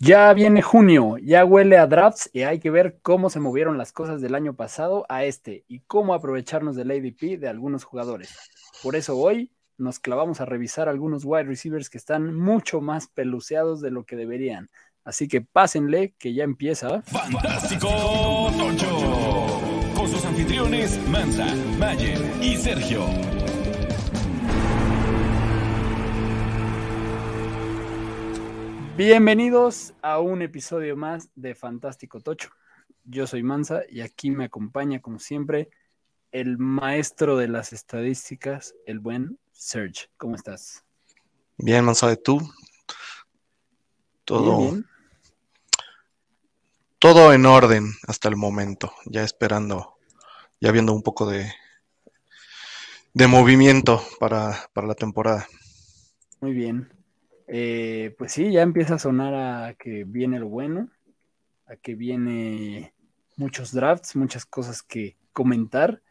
Ya viene junio, ya huele a drafts y hay que ver cómo se movieron las cosas del año pasado a este y cómo aprovecharnos del ADP de algunos jugadores. Por eso hoy nos clavamos a revisar algunos wide receivers que están mucho más peluceados de lo que deberían. Así que pásenle que ya empieza. Fantástico Tocho. Con sus anfitriones Mansa, Mayer y Sergio. Bienvenidos a un episodio más de Fantástico Tocho. Yo soy Mansa y aquí me acompaña, como siempre, el maestro de las estadísticas, el buen Serge. ¿Cómo estás? Bien, Mansa, ¿de tú? Todo, Bien, bien. todo en orden hasta el momento, ya esperando, ya viendo un poco de, de movimiento para, para la temporada. Muy bien. Eh, pues sí, ya empieza a sonar a que viene lo bueno, a que viene muchos drafts, muchas cosas que comentar.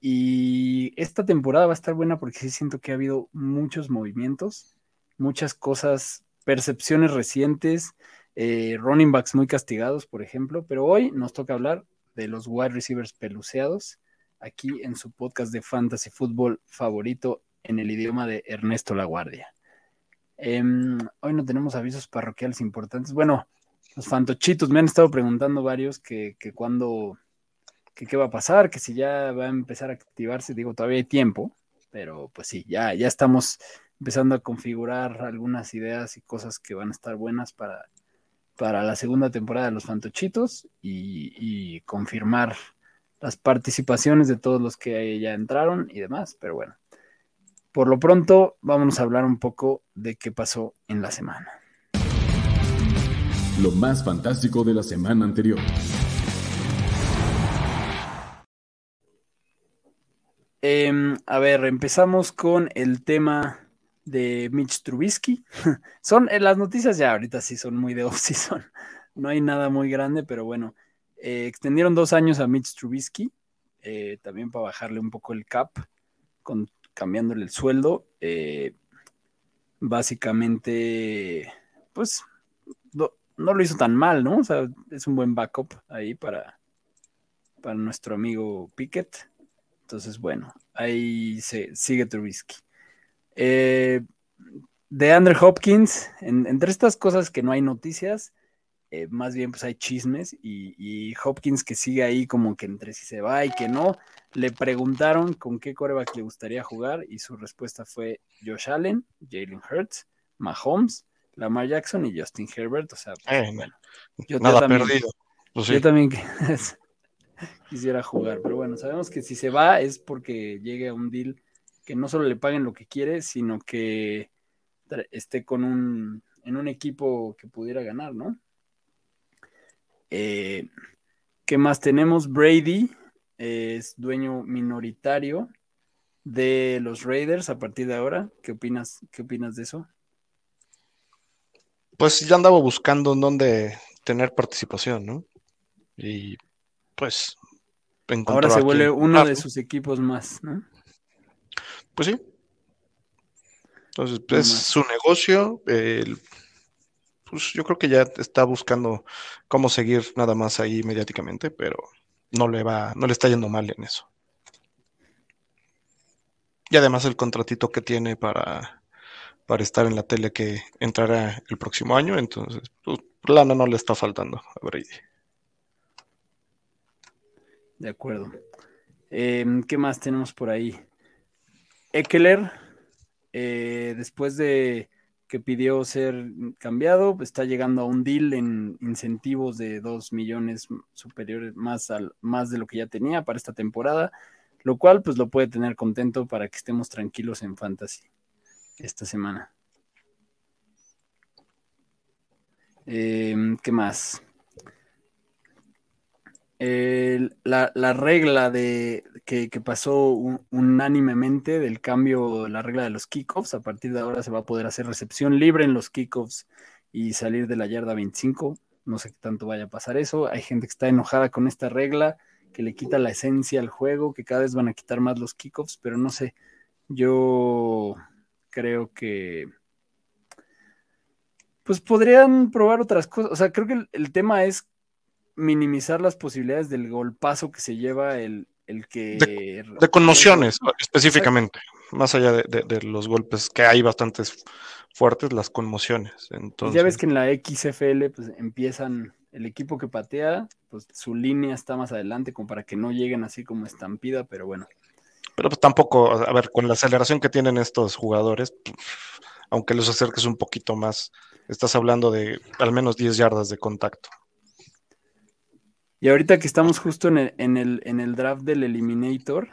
Y esta temporada va a estar buena porque sí siento que ha habido muchos movimientos, muchas cosas, percepciones recientes, eh, running backs muy castigados, por ejemplo. Pero hoy nos toca hablar de los wide receivers peluceados aquí en su podcast de fantasy fútbol favorito en el idioma de Ernesto Laguardia. Em, hoy no tenemos avisos parroquiales importantes. Bueno, los fantochitos me han estado preguntando varios que, que cuándo, que qué va a pasar, que si ya va a empezar a activarse. Digo, todavía hay tiempo, pero pues sí, ya, ya estamos empezando a configurar algunas ideas y cosas que van a estar buenas para, para la segunda temporada de los fantochitos y, y confirmar las participaciones de todos los que ya entraron y demás, pero bueno. Por lo pronto, vámonos a hablar un poco de qué pasó en la semana. Lo más fantástico de la semana anterior. Em, a ver, empezamos con el tema de Mitch Trubisky. son eh, las noticias ya ahorita sí son muy de off-season. No hay nada muy grande, pero bueno, eh, extendieron dos años a Mitch Trubisky, eh, también para bajarle un poco el cap, con, cambiándole el sueldo. Eh, básicamente, pues no, lo hizo tan mal, ¿no? O sea, es un buen backup ahí para, para nuestro amigo Pickett. Entonces, bueno, ahí se sigue Trubisky. Eh, de Andrew Hopkins, en, entre estas cosas que no hay noticias, eh, más bien pues hay chismes y, y, Hopkins que sigue ahí como que entre si se va y que no, le preguntaron con qué coreback le gustaría jugar y su respuesta fue Josh Allen, Jalen Hurts, Mahomes, Lamar Jackson y Justin Herbert, o sea, pues, Eh, bueno, yo, Nada también, perdido. Pues sí. yo también quisiera jugar, pero bueno, sabemos que si se va es porque llegue a un deal que no solo le paguen lo que quiere, sino que esté con un, en un equipo que pudiera ganar, ¿no? Eh, ¿Qué más tenemos? Brady eh, es dueño minoritario de los Raiders a partir de ahora. ¿Qué opinas? ¿Qué opinas de eso? Pues ya andaba buscando en dónde tener participación, ¿no? Y pues Ahora se vuelve un uno de sus equipos más, ¿no? Pues sí. Entonces, Muy es su negocio. el- pues yo creo que ya está buscando cómo seguir nada más ahí mediáticamente, pero no le va, no le está yendo mal en eso. Y además el contratito que tiene para, para estar en la tele que entrará el próximo año, entonces, pues, lana no le está faltando a Brady. De acuerdo. Eh, ¿Qué más tenemos por ahí? Eckler, eh, después de que pidió ser cambiado, está llegando a un deal en incentivos de 2 millones superiores más, al, más de lo que ya tenía para esta temporada, lo cual pues lo puede tener contento para que estemos tranquilos en fantasy esta semana. Eh, ¿Qué más? La, la regla de que, que pasó un- unánimemente del cambio, la regla de los kickoffs, a partir de ahora se va a poder hacer recepción libre en los kickoffs y salir de la yarda 25. No sé qué tanto vaya a pasar eso. Hay gente que está enojada con esta regla, que le quita la esencia al juego, que cada vez van a quitar más los kickoffs, pero no sé. Yo creo que pues podrían probar otras cosas. O sea, creo que el tema es minimizar las posibilidades del golpazo que se lleva el, el que... De conmociones, específicamente, más allá de, de- de los golpes, que hay bastantes fuertes, las conmociones. Entonces, Ya ves que en la XFL pues empiezan el equipo que patea, pues su línea está más adelante como para que no lleguen así como estampida, pero bueno. Pero pues tampoco, a ver, con la aceleración que tienen estos jugadores, aunque los acerques un poquito más, estás hablando de al menos 10 yardas de contacto. Y ahorita que estamos justo en el, draft del Eliminator,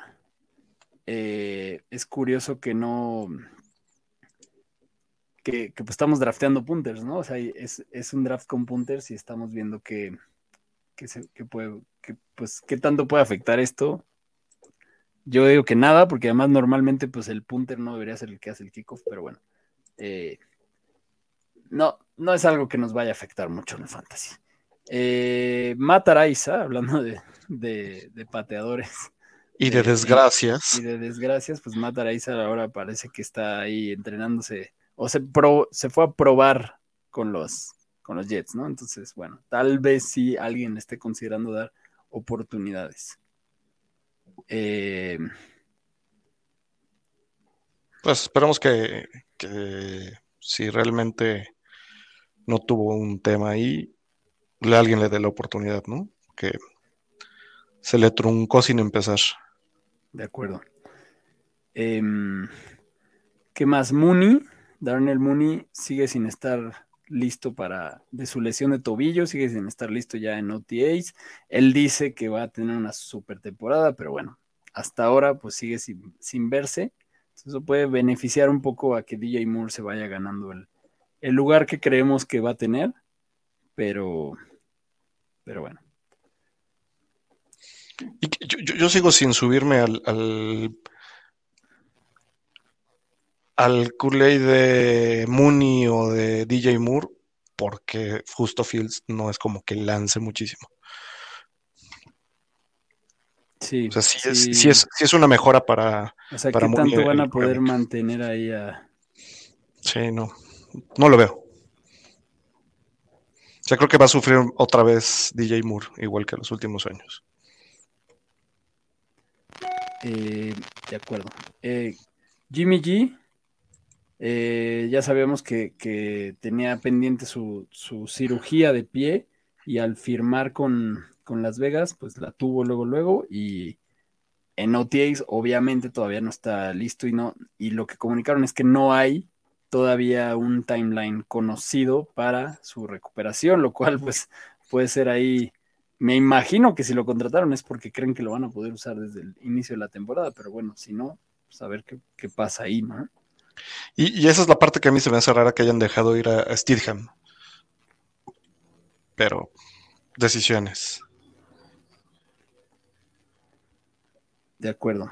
eh, es curioso que no. Que, pues estamos drafteando punters, ¿no? O sea, es, un draft con punters y estamos viendo que, puede, pues, qué tanto puede afectar esto. Yo digo que nada, porque además normalmente pues el punter no debería ser el que hace el kickoff, pero bueno. Eh, no, no es algo que nos vaya a afectar mucho en el fantasy. Eh, Matt Araiza, hablando de, de, de pateadores. Y de desgracias. Y, de desgracias, pues Matt Araiza ahora parece que está ahí entrenándose, o se, pro, se fue a probar con los, con los Jets, ¿no? Entonces, bueno, tal vez sí alguien esté considerando dar oportunidades. Eh, pues esperamos que, que si realmente no tuvo un tema ahí, alguien le dé la oportunidad, ¿no? Que se le truncó sin empezar. De acuerdo. Eh, ¿Qué más? Mooney, Darnell Mooney sigue sin estar listo para de su lesión de tobillo, sigue sin estar listo ya en OTAs. Él dice que va a tener una super temporada, pero bueno, hasta ahora pues sigue sin, sin verse. Entonces, eso puede beneficiar un poco a que DJ Moore se vaya ganando el, el lugar que creemos que va a tener, pero, pero bueno. Y yo, yo, yo, sigo sin subirme al, al, al Kool-Aid de Mooney o de DJ Moore, porque justo Fields no es como que lance muchísimo. Sí, o sea, sí, sí. Es, sí, es, sí es una mejora para. O sea, para ¿qué tanto van a poder mantener ahí a. Sí, no. No lo veo. Sea, creo que va a sufrir otra vez DJ Moore, igual que los últimos años. Eh, de acuerdo. Eh, Jimmy G, eh, ya sabíamos que, que tenía pendiente su, su, cirugía de pie y al firmar con, con, Las Vegas, pues la tuvo luego, luego y en OTAs obviamente todavía no está listo y, no, y lo que comunicaron es que no hay todavía un timeline conocido para su recuperación, lo cual pues puede ser ahí me imagino que si lo contrataron es porque creen que lo van a poder usar desde el inicio de la temporada, pero bueno, si no, pues a ver qué, qué pasa ahí, ¿no? Y, y, esa es la parte que a mí se me hace rara que hayan dejado ir a, a Steedham. Pero, decisiones. De acuerdo.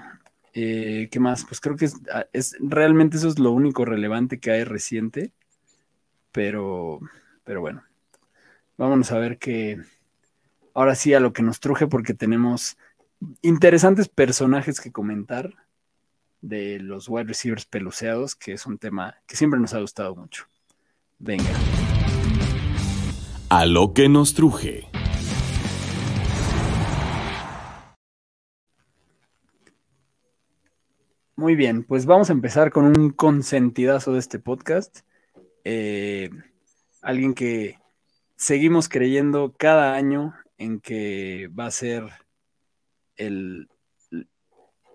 Eh, ¿Qué más? Pues creo que es, es, realmente eso es lo único relevante que hay reciente. Pero, pero bueno. Vámonos a ver qué, ahora sí a lo que nos truje porque tenemos interesantes personajes que comentar de los wide receivers peluceados, que es un tema que siempre nos ha gustado mucho. Venga. A lo que nos truje. Muy bien, pues vamos a empezar con un consentidazo de este podcast. Eh, alguien que seguimos creyendo cada año en que va a ser el,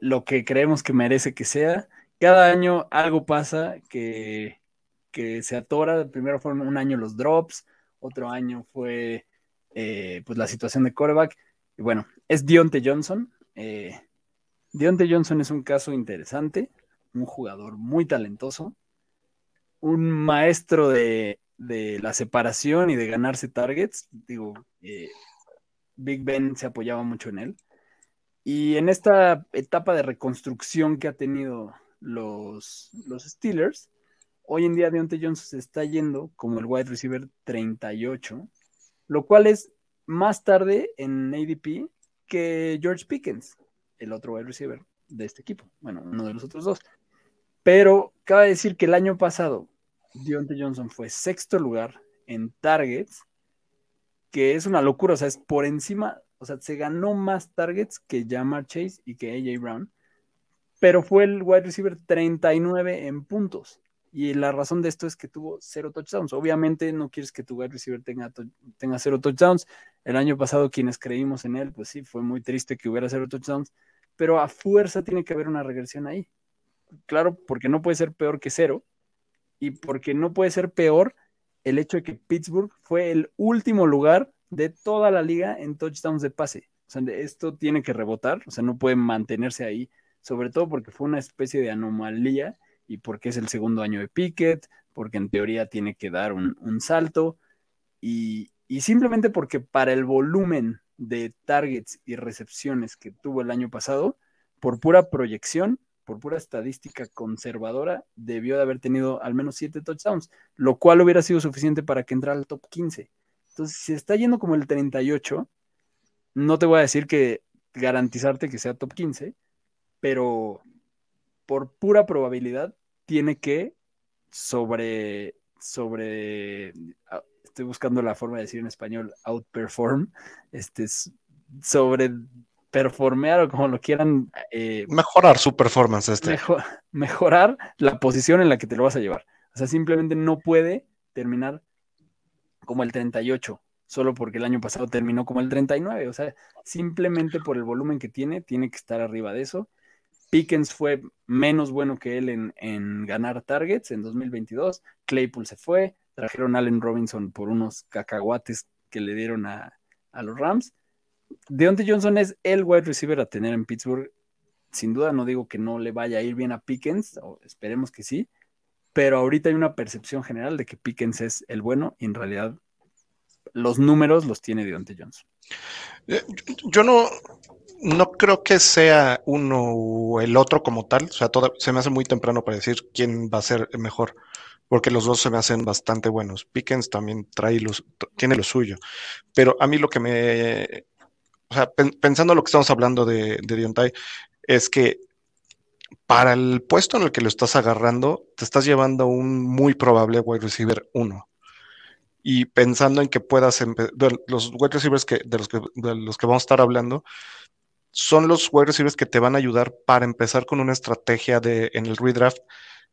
lo que creemos que merece que sea. Cada año algo pasa que, que se atora. Primero fueron un año los drops, otro año fue eh, pues la situación de quarterback. Y bueno, es Dionte Johnson. Eh, Dionte Johnson es un caso interesante, un jugador muy talentoso, un maestro de, de la separación y de ganarse targets. Digo, eh, Big Ben se apoyaba mucho en él. Y en esta etapa de reconstrucción que ha tenido los, los Steelers, hoy en día Deontay Johnson se está yendo como el wide receiver 38, lo cual es más tarde en ADP que George Pickens, el otro wide receiver de este equipo. Bueno, uno de los otros dos. Pero cabe decir que el año pasado Deontay Johnson fue sexto lugar en targets, que es una locura, o sea, es por encima, o sea, se ganó más targets que Jamar Chase y que AJ Brown, pero fue el wide receiver 39 en puntos. Y la razón de esto es que tuvo cero touchdowns. Obviamente no quieres que tu wide receiver tenga, tenga cero touchdowns. El año pasado quienes creímos en él, pues sí, fue muy triste que hubiera cero touchdowns, pero a fuerza tiene que haber una regresión ahí. Claro, porque no puede ser peor que cero y porque no puede ser peor el hecho de que Pittsburgh fue el último lugar de toda la liga en touchdowns de pase. O sea, esto tiene que rebotar, o sea, no puede mantenerse ahí, sobre todo porque fue una especie de anomalía y porque es el segundo año de Pickett, porque en teoría tiene que dar un, salto y, y, simplemente porque para el volumen de targets y recepciones que tuvo el año pasado, por pura proyección, por pura estadística conservadora, debió de haber tenido al menos siete touchdowns, lo cual hubiera sido suficiente para que entrara al top 15. Entonces, si está yendo como el 38, no te voy a decir que garantizarte que sea top 15, pero por pura probabilidad tiene que sobre, sobre, estoy buscando la forma de decir en español, outperform, este, sobre performear o como lo quieran. Eh, mejorar su performance. Este. mejorar la posición en la que te lo vas a llevar. O sea, simplemente no puede terminar como el 38, solo porque el año pasado terminó como el 39. O sea, simplemente por el volumen que tiene, tiene que estar arriba de eso. Pickens fue menos bueno que él en, ganar targets en 2022. Claypool se fue. Trajeron a Allen Robinson por unos cacahuates que le dieron a, a los Rams. Deontay Johnson es el wide receiver a tener en Pittsburgh. Sin duda no digo que no le vaya a ir bien a Pickens, esperemos que sí, pero ahorita hay una percepción general de que Pickens es el bueno y en realidad los números los tiene Deontay Johnson. Eh, yo no, no creo que sea uno o el otro como tal, o sea, se me hace muy temprano para decir quién va a ser mejor porque los dos se me hacen bastante buenos. Pickens también trae los, tiene lo suyo, pero a mí lo que me o sea, pensando lo que estamos hablando de, de Diontai, es que para el puesto en el que lo estás agarrando, te estás llevando un muy probable wide receiver 1. Y pensando en que puedas, los wide receivers que, de, los que, de los que vamos a estar hablando, son los wide receivers que te van a ayudar para empezar con una estrategia de, en el redraft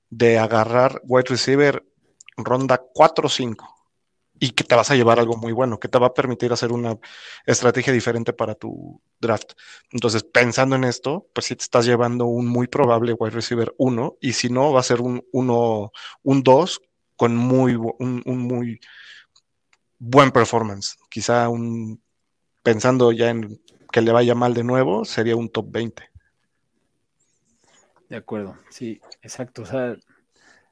de agarrar wide receiver ronda 4 o 5 y que te vas a llevar algo muy bueno, que te va a permitir hacer una estrategia diferente para tu draft. Entonces, pensando en esto, pues si te estás llevando un muy probable wide receiver 1 y si no, va a ser un 1, un 2 con muy, un, muy buen performance. Quizá un, pensando ya en que le vaya mal de nuevo, sería un top 20. De acuerdo, sí, exacto. O sea,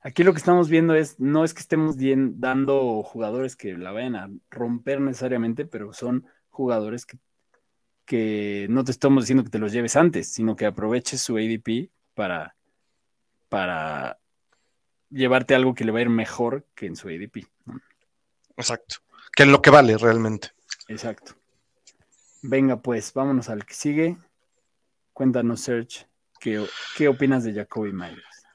Aquí lo que estamos viendo es, no es que estemos dando jugadores que la vayan a romper necesariamente, pero son jugadores que, que no te estamos diciendo que te los lleves antes, sino que aproveches su ADP para, para llevarte algo que le va a ir mejor que en su ADP. Exacto. Que es lo que vale realmente. Exacto. Venga, pues, vámonos al que sigue. Cuéntanos, Serge, ¿qué, opinas de Jacoby Myers?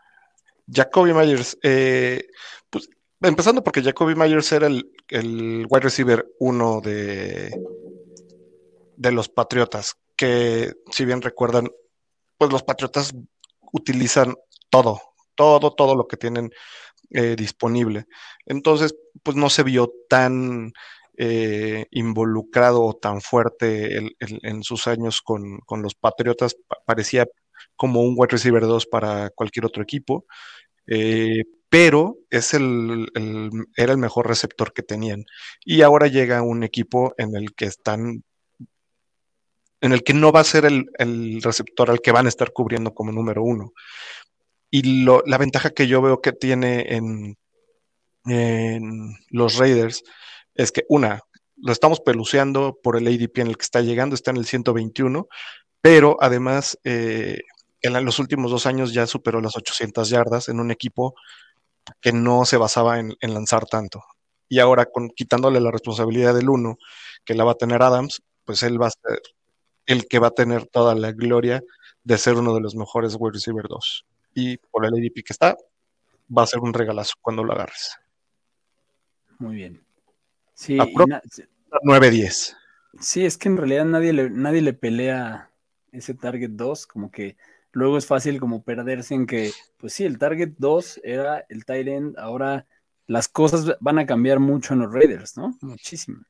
Jacoby Myers, eh, pues, empezando porque Jacoby Myers era el, wide receiver uno de, de los Patriotas, que si bien recuerdan, pues los Patriotas utilizan todo, todo, todo lo que tienen eh, disponible. Entonces, pues no se vio tan eh, involucrado o tan fuerte en sus años con, con los Patriotas. parecía como un wide receiver 2 para cualquier otro equipo. Eh, pero es el, era el mejor receptor que tenían. Y ahora llega un equipo en el que están, en el que no va a ser el, receptor al que van a estar cubriendo como número uno. Y la ventaja que yo veo que tiene en, en los Raiders es que, una, lo estamos peluceando por el ADP en el que está llegando, está en el 121, pero además eh, en los últimos dos años ya superó las 800 yardas en un equipo que no se basaba en, lanzar tanto. Y ahora, con, quitándole la responsabilidad del uno, que la va a tener Adams, pues él va a ser el que va a tener toda la gloria de ser uno de los mejores wide receiver 2. Y por el ADP que está, va a ser un regalazo cuando lo agarres. Muy bien. Sí, 9-10. Sí, es que en realidad nadie le, nadie le pelea ese target 2, como que luego es fácil como perderse en que, pues sí, el target 2 era el tight end, ahora las cosas van a cambiar mucho en los Raiders, ¿no? Muchísimo.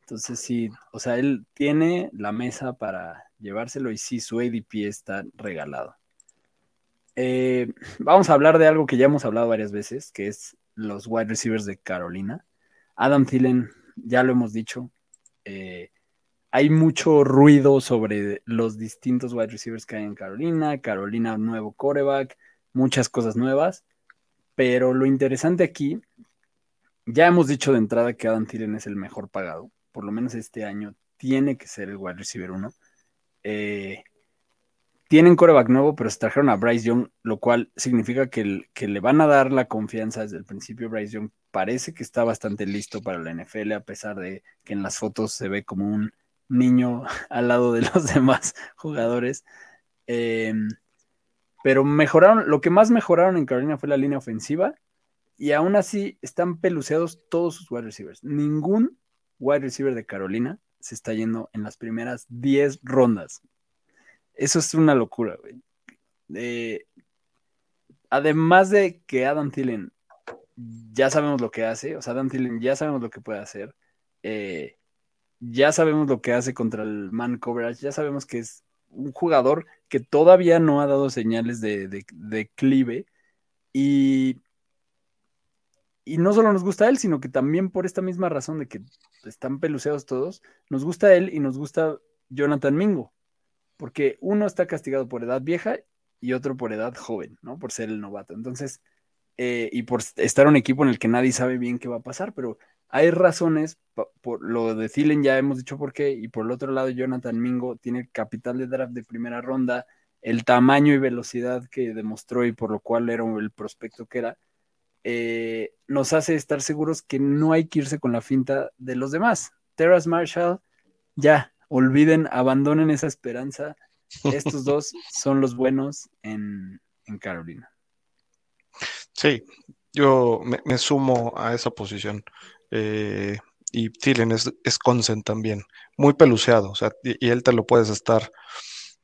Entonces sí, o sea, él tiene la mesa para llevárselo y sí, su ADP está regalado. Eh, vamos a hablar de algo que ya hemos hablado varias veces, que es los wide receivers de Carolina. Adam Thielen, ya lo hemos dicho, eh, hay mucho ruido sobre los distintos wide receivers que hay en Carolina, Carolina nuevo coreback, muchas cosas nuevas, pero lo interesante aquí, ya hemos dicho de entrada que Adam Thielen es el mejor pagado, por lo menos este año tiene que ser el wide receiver 1. Eh, tienen coreback nuevo, pero se trajeron a Bryce Young, lo cual significa que, que, le van a dar la confianza desde el principio. Bryce Young parece que está bastante listo para la NFL, a pesar de que en las fotos se ve como un niño al lado de los demás jugadores. Em, pero mejoraron, lo que más mejoraron en Carolina fue la línea ofensiva y aún así están peluceados todos sus wide receivers. Ningún wide receiver de Carolina se está yendo en las primeras 10 rondas. Eso es una locura, güey. además de que Adam Thielen ya sabemos lo que hace, o sea, Adam Thielen ya sabemos lo que puede hacer. Eh, ya sabemos lo que hace contra el man coverage, ya sabemos que es un jugador que todavía no ha dado señales de, declive y, y no solo nos gusta él, sino que también por esta misma razón de que están peluceados todos, nos gusta él y nos gusta Jonathan Mingo, porque uno está castigado por edad vieja y otro por edad joven, ¿no? Por ser el novato. Entonces, eh, y por estar un equipo en el que nadie sabe bien qué va a pasar, pero hay razones, por lo de Thielen ya hemos dicho por qué, y por el otro lado Jonathan Mingo tiene capital de draft de primera ronda, el tamaño y velocidad que demostró y por lo cual era el prospecto que era, eh, nos hace estar seguros que no hay que irse con la finta de los demás. Terrace Marshall, ya, olviden, abandonen esa esperanza. Estos dos son los buenos en, Carolina. Sí, yo me, sumo a esa posición. Eh, y Thielen es, es consent también, muy peluceado, o sea, y, él te lo puedes estar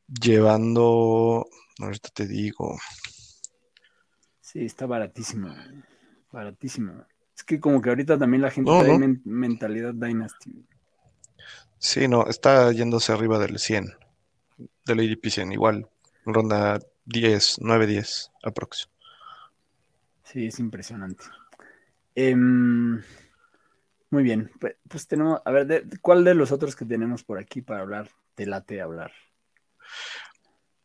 llevando, ahorita te digo. Sí, está baratísimo, baratísimo. Es que como que ahorita también la gente tiene mentalidad Dynasty. Sí, no, está yéndose arriba del 100, del ADP 100, igual, ronda 10, 9, 10 aprox. Sí, es impresionante. Em, muy bien, pues, pues, tenemos, a ver, ¿cuál de los otros que tenemos por aquí para hablar te late hablar?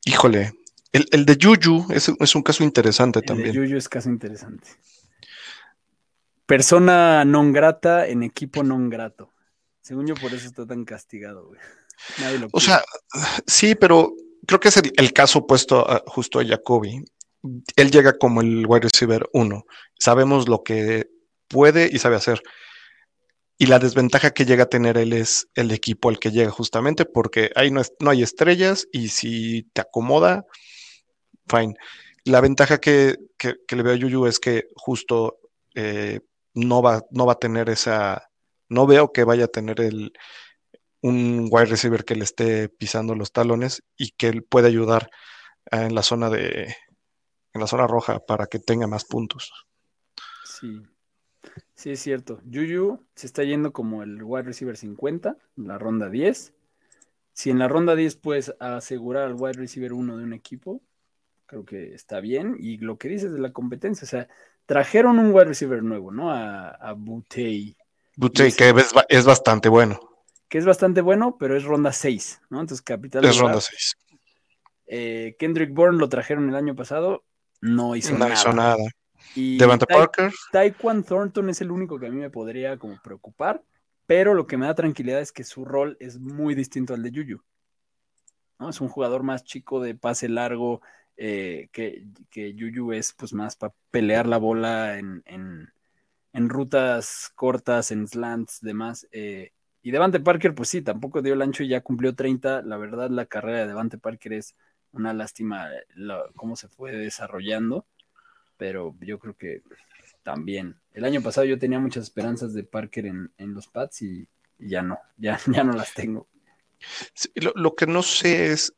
Híjole, el, de Yuyu es, es, un caso interesante también. El de Yuyu es caso interesante. Persona non grata en equipo non grato. Según yo, por eso está tan castigado, güey. o sea, sí, pero creo que es el, caso opuesto justo a Jacoby. Él llega como el wide receiver 1. Sabemos lo que puede y sabe hacer. Y la desventaja que llega a tener él es el equipo al que llega justamente porque ahí no, no hay estrellas y si te acomoda, fine. La ventaja que, le veo a Yuyu es que justo eh, no, va, no va a tener esa, no veo que vaya a tener el, un wide receiver que le esté pisando los talones y que él pueda ayudar en la zona de, en la zona roja para que tenga más puntos. Sí, Sí, es cierto. Juju se está yendo como el wide receiver 50, en la ronda 10. Si en la ronda 10 puedes asegurar al wide receiver 1 de un equipo, creo que está bien. Y lo que dices de la competencia, o sea, trajeron un wide receiver nuevo, ¿no? A, a Butey. Butey, que es, bastante bueno. Que es bastante bueno, pero es ronda 6, ¿no? Entonces, capital. Es ronda 6. Eh, Kendrick Bourne lo trajeron el año pasado, no hizo nada. No hizo nada. Devante Parker. Taekwon Thornton es el único que a mí me podría como preocupar, pero lo que me da tranquilidad es que su rol es muy distinto al de Yuyu. ¿no? Es un jugador más chico de pase largo, eh, que, que, Yuyu es pues más para pelear la bola en, rutas cortas, en slants, demás. Eh, y Devante Parker, pues sí, tampoco dio el ancho y ya cumplió 30. La verdad, la carrera de Devante Parker es una lástima cómo se fue desarrollando. Pero yo creo que también. El año pasado yo tenía muchas esperanzas de Parker en, los Pats y, ya no, ya, ya no las tengo. lo, que no sé es,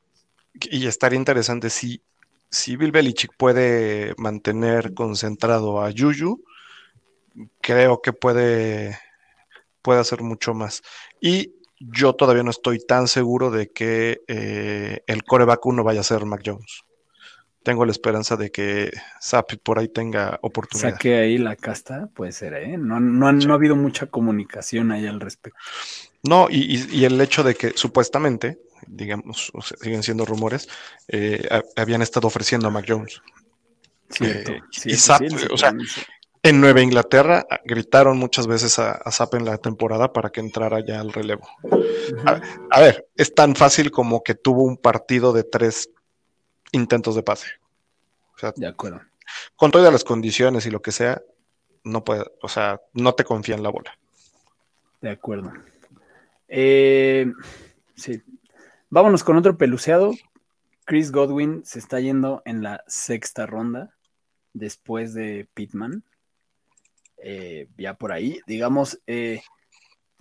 y estaría interesante, si, si Bill Belichick puede mantener concentrado a Yuyu, creo que puede, puede hacer mucho más. Y yo todavía no estoy tan seguro de que eh, el coreback 1 vaya a ser Mac Jones tengo la esperanza de que Zappi por ahí tenga oportunidad. Saque ahí la casta, puede ser, ¿eh? No, no, no ha habido mucha comunicación ahí al respecto. No, y, el hecho de que supuestamente, digamos, siguen siendo rumores, eh, habían estado ofreciendo a Mac Jones. Cierto, eh, y o sea, en Nueva Inglaterra gritaron muchas veces a, a en la temporada para que entrara ya al relevo. a, ver, es tan fácil como que tuvo un partido de tres intentos de pase. de acuerdo. Con todas las condiciones y lo que sea, no puede, o sea, no te confía en la bola. De acuerdo. Eh, sí. Vámonos con otro peluceado. Chris Godwin se está yendo en la sexta ronda después de Pittman. Eh, ya por ahí, digamos, eh,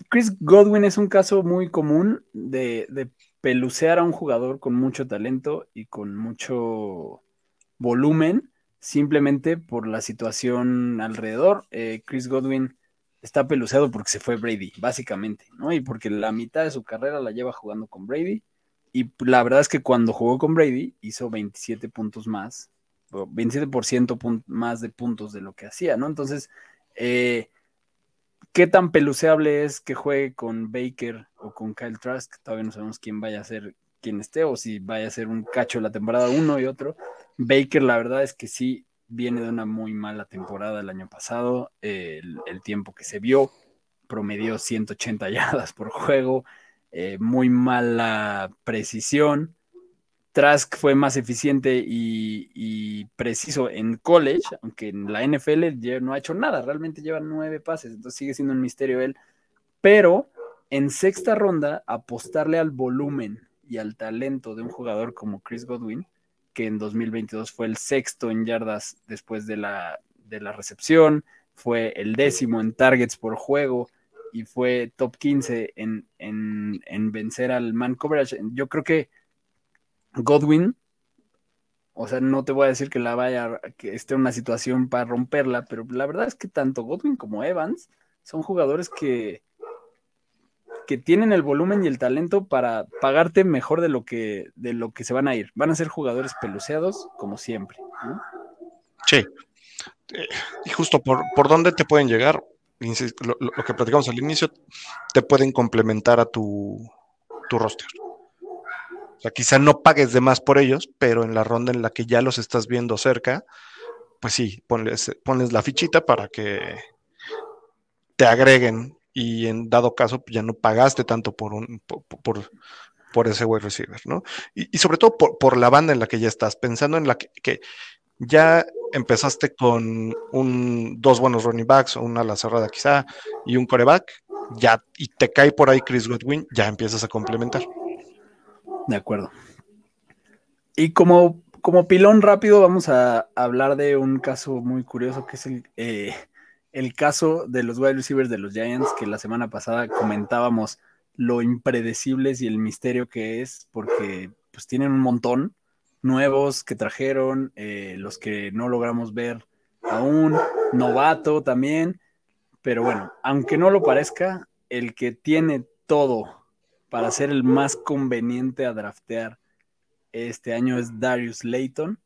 Chris Godwin es un caso muy común de, de pelucear a un jugador con mucho talento y con mucho volumen, simplemente por la situación alrededor. Eh, Chris Godwin está peluceado porque se fue Brady, básicamente, ¿no? Y porque la mitad de su carrera la lleva jugando con Brady. Y la verdad es que cuando jugó con Brady hizo 27 puntos más, 27% más de puntos de lo que hacía, ¿no? Entonces, eh, ¿Qué tan peluceable es que juegue con Baker o con Kyle Trask? Todavía no sabemos quién vaya a ser quien esté o si vaya a ser un cacho la temporada uno y otro. Baker, la verdad es que sí viene de una muy mala temporada el año pasado. el, tiempo que se vio promedió 180 yardas por juego, eh, muy mala precisión. Trask fue más eficiente y, preciso en college, aunque en la NFL no ha hecho nada, realmente lleva nueve pases, entonces sigue siendo un misterio él. Pero en sexta ronda, apostarle al volumen y al talento de un jugador como Chris Godwin, que en 2022 fue el sexto en yardas después de la, de la recepción, fue el décimo en targets por juego y fue top 15 en, en, en vencer al man coverage. Yo creo que Godwin, o sea, no te voy a decir que la vaya, que esté una situación para romperla, pero la verdad es que tanto Godwin como Evans son jugadores que, que tienen el volumen y el talento para pagarte mejor de lo que, de lo que se van a ir. Van a ser jugadores peluceados como siempre. Sí. Eh, y justo por, por dónde te pueden llegar, lo, lo, que platicamos al inicio, te pueden complementar a tu, tu roster. O sea, quizá no pagues de más por ellos, pero en la ronda en la que ya los estás viendo cerca, pues sí, ponles, la fichita para que te agreguen y en dado caso pues ya no pagaste tanto por un por, por, ese wide receiver, ¿no? Y, sobre todo por, la banda en la que ya estás, pensando en la que, ya empezaste con un, dos buenos running backs, una ala cerrada quizá, y un coreback, ya, y te cae por ahí Chris Godwin, ya empiezas a complementar. De acuerdo. Y como, como pilón rápido, vamos a hablar de un caso muy curioso que es el, eh, el caso de los wide receivers de los Giants, que la semana pasada comentábamos lo impredecibles y el misterio que es, porque pues tienen un montón nuevos que trajeron, eh, los que no logramos ver aún, novato también, pero bueno, aunque no lo parezca, el que tiene todo para ser el más conveniente a draftear este año es Darius Layton.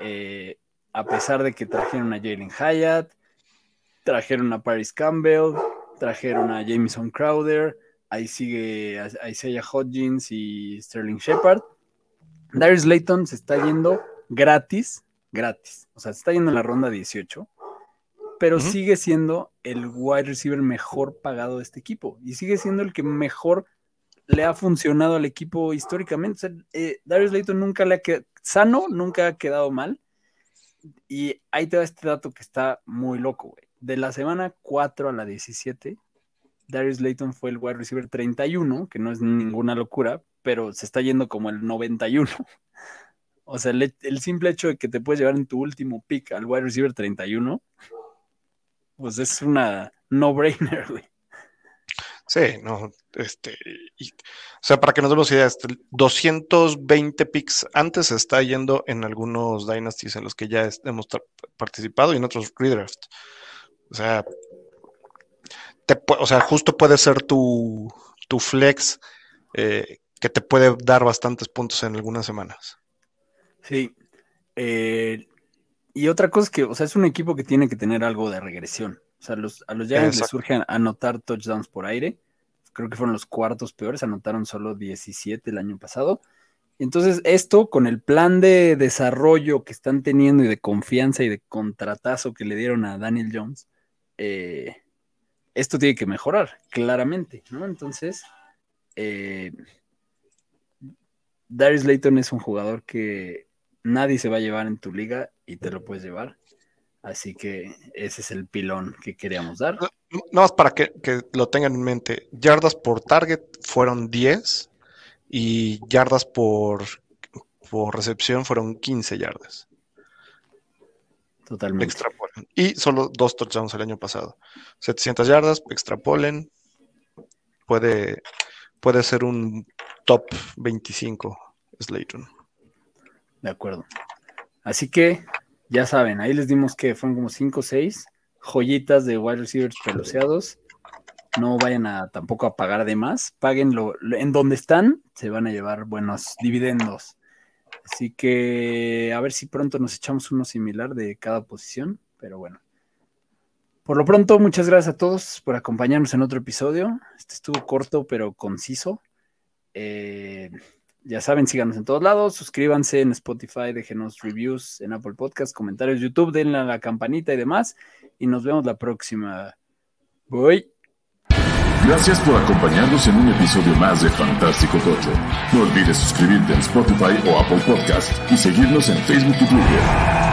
Eh, a pesar de que trajeron a Jalen Hyatt, trajeron a Paris Campbell, trajeron a Jameson Crowder, ahí sigue Isaiah Hodgins y Sterling Shepard. Darius Layton se está yendo gratis, gratis. O sea, se está yendo en la ronda 18, pero sigue siendo el wide receiver mejor pagado de este equipo y sigue siendo el que mejor le ha funcionado al equipo históricamente. Eh, Darius Layton nunca le ha quedado sano, nunca ha quedado mal. Y ahí te da este dato que está muy loco, güey. De la semana 4 a la 17, Darius Layton fue el wide receiver 31, que no es ninguna locura, pero se está yendo como el 91. O sea, el, el, simple hecho de que te puedes llevar en tu último pick al wide receiver 31, pues es una no-brainer, güey. Sí, no, este, o sea, para que nos demos idea, 220 este, picks antes se está yendo en algunos Dynasties en los que ya hemos participado y en otros redraft. O sea, te, o sea, justo puede ser tu, tu flex eh, que te puede dar bastantes puntos en algunas semanas. Sí. Eh, y otra cosa es que, o sea, es un equipo que tiene que tener algo de regresión. O sea, los, a los Giants les surge anotar touchdowns por aire. Creo que fueron los cuartos peores, anotaron solo 17 el año pasado. Entonces, esto con el plan de desarrollo que están teniendo y de confianza y de contratazo que le dieron a Daniel Jones, eh, esto tiene que mejorar, claramente, ¿no? Entonces, eh, Darius Layton es un jugador que nadie se va a llevar en tu liga y te lo puedes llevar. Así que ese es el pilón que queríamos dar. No, más para que, lo tengan en mente. Yardas por target fueron 10 y yardas por, por recepción fueron 15 yardas. Totalmente. Extrapolen. Y solo dos touchdowns el año pasado. 700 yardas, extrapolen. Puede, puede ser un top 25 Slayton. De acuerdo. Así que ya saben, ahí les dimos que fueron como 5 o 6 joyitas de wide receivers peloseados. No vayan a tampoco a pagar de más. Páguenlo en donde están, se van a llevar buenos dividendos. Así que a ver si pronto nos echamos uno similar de cada posición. Pero bueno. Por lo pronto, muchas gracias a todos por acompañarnos en otro episodio. Este estuvo corto pero conciso. Eh, ya saben, síganos en todos lados, suscríbanse en Spotify, déjenos reviews en Apple Podcasts, comentarios YouTube, denle a la campanita y demás. Y nos vemos la próxima. Bye. Gracias por acompañarnos en un episodio más de Fantástico Tocho. No olvides suscribirte en Spotify o Apple Podcast y seguirnos en Facebook y Twitter.